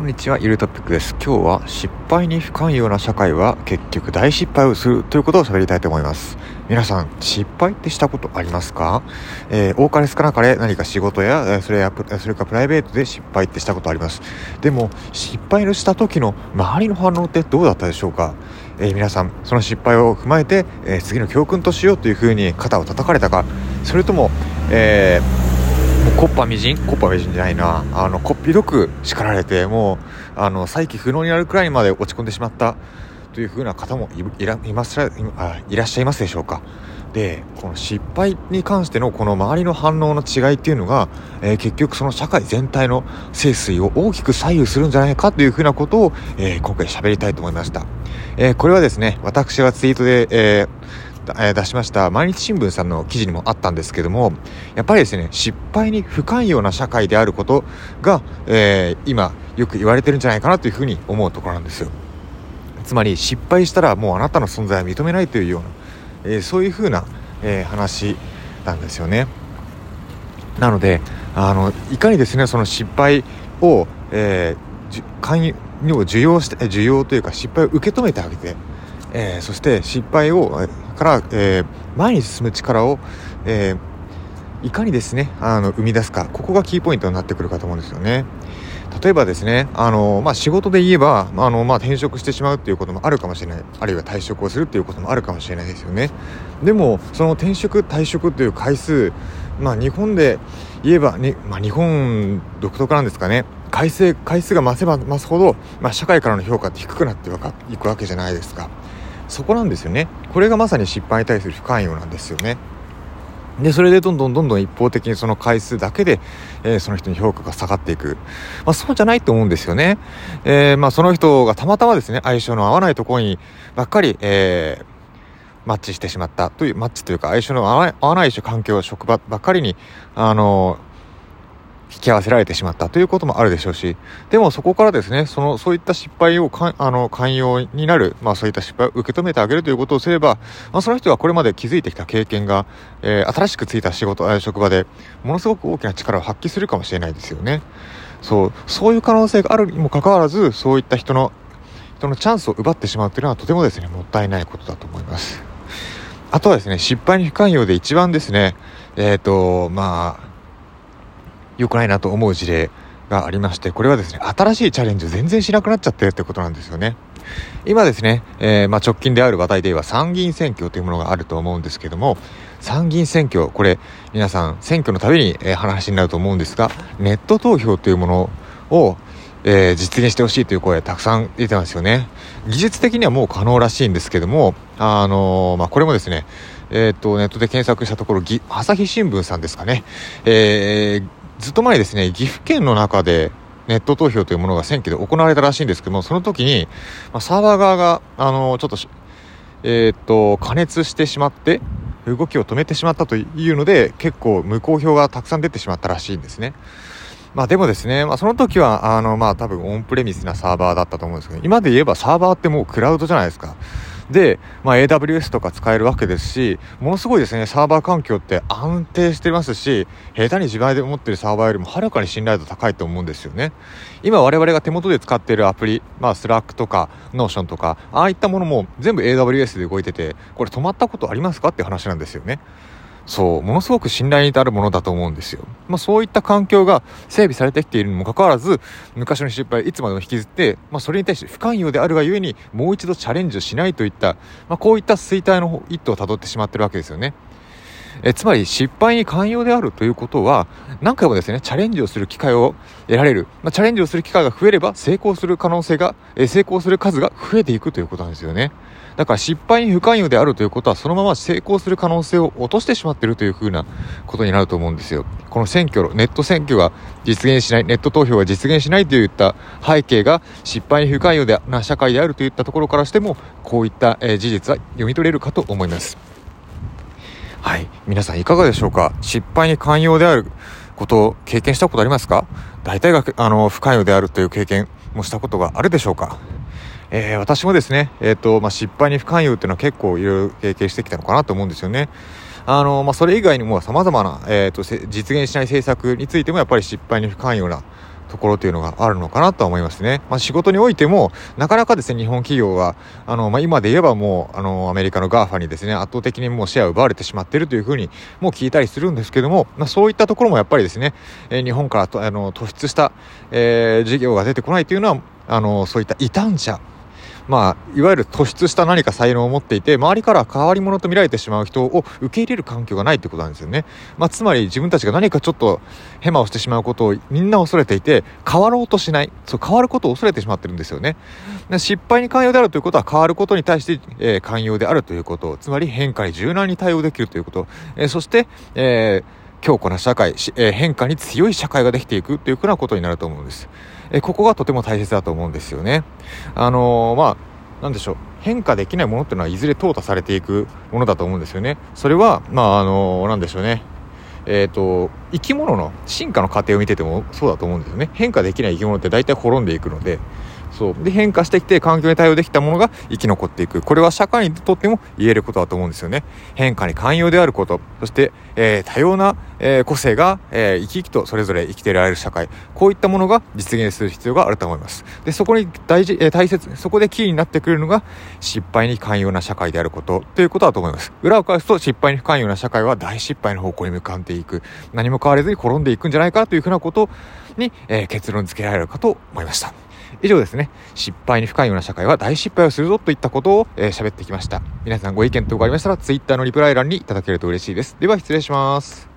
こんにちは、ゆるトピックです。今日は失敗に不寛容な社会は結局大失敗をするということを喋りたいと思います。皆さん、失敗ってしたことありますか？えー、多かれ少なかれ何か仕事や、それや、それかプライベートで失敗ってしたことあります。でも、失敗のした時の周りの反応ってどうだったでしょうか？えー、皆さん、その失敗を踏まえて、えー、次の教訓としようというふうに肩を叩かれたか、それとも、えーコッパみじん？コッパみじんじゃないな。あのこっぴどく叱られてもうあの再起不能になるくらいまで落ち込んでしまった。というふうな方もいらいますいらっしゃいますでしょうか。でこの失敗に関してのこの周りの反応の違いっていうのが、えー、結局その社会全体の盛衰を大きく左右するんじゃないかというふうなことを、えー、今回喋りたいと思いました、えー、これはですね私がツイートで、えーえ出しました毎日新聞さんの記事にもあったんですけどもやっぱりですね失敗に不寛容な社会であることが、えー、今よく言われてるんじゃないかなというふうに思うところなんですよ。つまり失敗したらもうあなたの存在は認めないというような、えー、そういうふうな、え、話なんですよね。なのであのいかにですねその失敗を、えー、寛容を受容して受容というか失敗を受け止めてあげてえー、そして失敗をから、えー、前に進む力を、えー、いかにですねあの生み出すかここがキーポイントになってくるかと思うんですよね。例えばですね、あのまあ、仕事で言えば、あのまあ、転職してしまうっていうこともあるかもしれない。あるいは退職をするっていうこともあるかもしれないですよね。でもその転職退職という回数、まあ、日本で言えば、ねまあ、日本独特なんですかね。回数回数が増せば増すほど、まあ、社会からの評価って低くなっていくわけじゃないですか。そこなんですよね。これがまさに失敗に対する不寛容なんですよね。でそれでどんどんどんどん一方的にその回数だけで、えー、その人に評価が下がっていく、まあ、そうじゃないと思うんですよね、えー、まあ、その人がたまたまですね相性の合わないところにばっかり、えー、マッチしてしまったというマッチというか相性の合わない環境職場ばっかりにあの引き合わせられてしまったということもあるでしょうし、でもそこからですね、その、そういった失敗をかあの、寛容になる、まあそういった失敗を受け止めてあげるということをすれば、まあその人はこれまで築いてきた経験が、えー、新しくついた仕事、職場で、ものすごく大きな力を発揮するかもしれないですよね。そう、そういう可能性があるにもかかわらず、そういった人の、人のチャンスを奪ってしまうというのはとてもですね、もったいないことだと思います。あとはですね、失敗に不寛容で一番ですね、えっ、ー、と、まあ、良くないなと思う事例がありまして、これはですね、新しいチャレンジを全然しなくなっちゃってるってことなんですよね。今ですね、えー、まあ、直近である話題で言えば参議院選挙というものがあると思うんですけども、参議院選挙、これ、皆さん、選挙のたびに、えー、話になると思うんですが、ネット投票というものを、えー、実現してほしいという声たくさん出てますよね。技術的にはもう可能らしいんですけども、あのー、まあ、これもですね、えっ、と、ネットで検索したところ、朝日新聞さんですかね、えー、ずっと前ですね、岐阜県の中でネット投票というものが選挙で行われたらしいんですけども、その時に、まあ、サーバー側が、あの、ちょっと、えー、っと、加熱してしまって、動きを止めてしまったというので、結構無効票がたくさん出てしまったらしいんですね。まあでもですね、まあその時は、あの、まあ多分オンプレミスなサーバーだったと思うんですけど、今で言えばサーバーってもうクラウドじゃないですか。で、まあ、AWS とか使えるわけですし、ものすごいですね、サーバー環境って安定してますし、下手に自前で持ってるサーバーよりもはるかに信頼度高いと思うんですよね。今我々が手元で使っているアプリ、まあ、Slack とか、 Notion とか、ああいったものも全部 AWS で動いてて、これ止まったことありますか？って話なんですよね。そう、ものすごく信頼に至るものだと思うんですよ。まあそういった環境が整備されてきているにもかかわらず、昔の失敗いつまでも引きずって、まあそれに対して不寛容であるがゆえに、もう一度チャレンジをしないといった、まあこういった衰退の一途を辿ってしまってるわけですよね。えつまり失敗に寛容であるということは何回もですねチャレンジをする機会を得られる、まあ、チャレンジをする機会が増えれば成功する可能性が、え成功する数が増えていくということなんですよねだから失敗に不寛容であるということはそのまま成功する可能性を落としてしまっているというふうなことになると思うんですよ。この選挙ネット選挙が実現しないネット投票が実現しないといった背景が失敗に不寛容な社会であるといったところからしてもこういった、え事実は読み取れるかと思います。はい。皆さんいかがでしょうか？失敗に寛容であることを経験したことありますか？大体が、あの、不寛容であるという経験もしたことがあるでしょうか？えー、私もですね、え、ー、と、まあ、失敗に不寛容っていうのは結構いろいろ経験してきたのかなと思うんですよね。あの、まあ、それ以外にも様々な、えっ、ー、と、実現しない政策についてもやっぱり失敗に不寛容なところというのがあるのかなとは思いますね。まあ、仕事においても、なかなかですね、日本企業は、あの、まあ、今で言えばもう、あの、アメリカの GAFA にですね、圧倒的にもうシェアを奪われてしまっているというふうに、もう聞いたりするんですけども、まあ、そういったところもやっぱりですね、え、日本からと、あの、突出した、えー、事業が出てこないというのは、あの、そういった異端者まあ、いわゆる突出した何か才能を持っていて、周りから変わり者と見られてしまう人を受け入れる環境がないってことなんですよね。まあ、つまり自分たちが何かちょっとヘマをしてしまうことをみんな恐れていて、変わろうとしない。そう、変わることを恐れてしまってるんですよね。失敗に寛容であるということは変わることに対して、えー、寛容であるということ、つまり変化に柔軟に対応できるということ、えー、そして、えー強固な社会、え、変化に強い社会ができていくというふうなことになると思うんです。え、ここがとても大切だと思うんですよね。あのー、まあ、なんでしょう。変化できないものっていうのはいずれ淘汰されていくものだと思うんですよね。それは、まあ、あのー、なんでしょうね。えっ、と、生き物の進化の過程を見ててもそうだと思うんですよね。変化できない生き物って大体滅んでいくので、そう。で変化してきて環境に対応できたものが生き残っていく。これは社会にとっても言えることだと思うんですよね。変化に寛容であること。そして、えー、多様な、えー、個性が、えー、生き生きとそれぞれ生きていられる社会。こういったものが実現する必要があると思います。でそこに大事、えー、大切そこでキーになってくれるのが失敗に寛容な社会であること。ということだと思います。裏を返すと失敗に不寛容な社会は大失敗の方向に向かっていく。何も変われずに転んでいくんじゃないかというふうなことに、え、結論付けられるかと思いました。以上ですね、失敗に深いような社会は大失敗をするぞといったことを喋、えー、ってきました。皆さんご意見等がありましたら、Twitter のリプライ欄にいただけると嬉しいです。では失礼します。